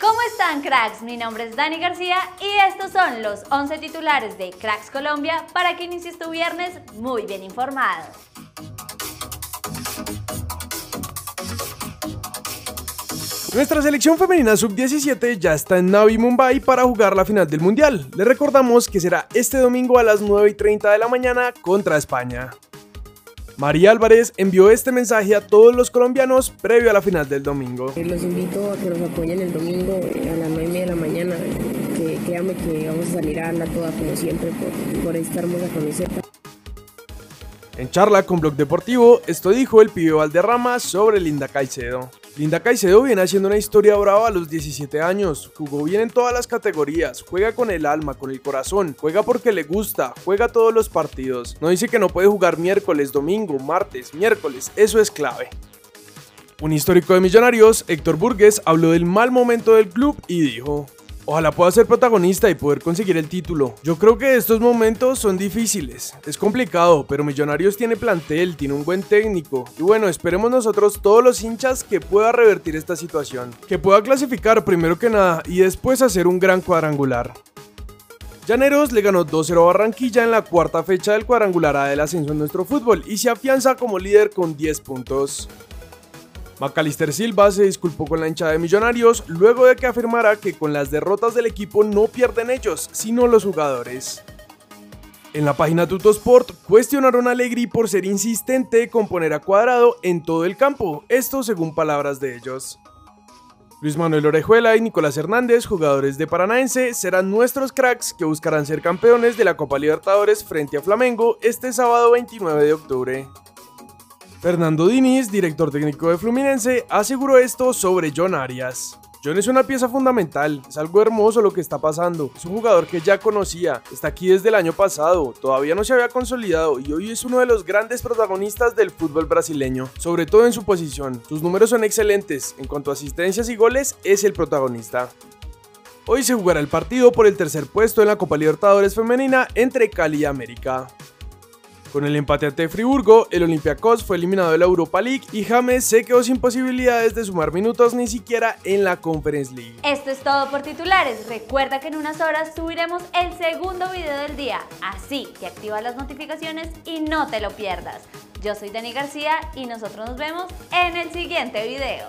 ¿Cómo están cracks? Mi nombre es Dani García y estos son los 11 titulares de Cracks Colombia para que inicies tu viernes muy bien informado. Nuestra selección femenina sub-17 ya está en Navi Mumbai para jugar la final del Mundial. Le recordamos que será este domingo a las 9 y 30 de la mañana contra España. María Álvarez envió este mensaje a todos los colombianos previo a la final del domingo. Los invito a que nos apoyen el domingo a las 9 y media de la mañana. Que créanme que vamos a salir a darla toda como siempre por, por esta hermosa camiseta. En charla con Blog Deportivo, esto dijo el pibe Valderrama sobre Linda Caicedo. Linda Caicedo viene haciendo una historia brava a los 17 años, jugó bien en todas las categorías, juega con el alma, con el corazón, juega porque le gusta, juega todos los partidos. No dice que no puede jugar miércoles, domingo, martes, miércoles, eso es clave. Un histórico de Millonarios, Héctor Burgues, habló del mal momento del club y dijo, Ojalá pueda ser protagonista y poder conseguir el título. Yo creo que estos momentos son difíciles. Es complicado, pero Millonarios tiene plantel, tiene un buen técnico. Y bueno, esperemos nosotros todos los hinchas que pueda revertir esta situación. Que pueda clasificar primero que nada y después hacer un gran cuadrangular. Llaneros le ganó 2-0 a Barranquilla en la cuarta fecha del cuadrangular A del ascenso en nuestro fútbol y se afianza como líder con 10 puntos. Macalister Silva se disculpó con la hinchada de Millonarios luego de que afirmara que con las derrotas del equipo no pierden ellos, sino los jugadores. En la página Tutosport cuestionaron a Allegri por ser insistente con poner a Cuadrado en todo el campo, esto según palabras de ellos. Luis Manuel Orejuela y Nicolás Hernández, jugadores de Paranaense, serán nuestros cracks que buscarán ser campeones de la Copa Libertadores frente a Flamengo este sábado 29 de octubre. Fernando Diniz, director técnico de Fluminense, aseguró esto sobre John Arias. John es una pieza fundamental, es algo hermoso lo que está pasando, es un jugador que ya conocía, está aquí desde el año pasado, todavía no se había consolidado y hoy es uno de los grandes protagonistas del fútbol brasileño, sobre todo en su posición. Sus números son excelentes, en cuanto a asistencias y goles es el protagonista. Hoy se jugará el partido por el tercer puesto en la Copa Libertadores Femenina entre Cali y América. Con el empate ante Friburgo, el Olympiacos fue eliminado de la Europa League y James se quedó sin posibilidades de sumar minutos ni siquiera en la Conference League. Esto es todo por titulares. Recuerda que en unas horas subiremos el segundo video del día, así que activa las notificaciones y no te lo pierdas. Yo soy Dani García y nosotros nos vemos en el siguiente video.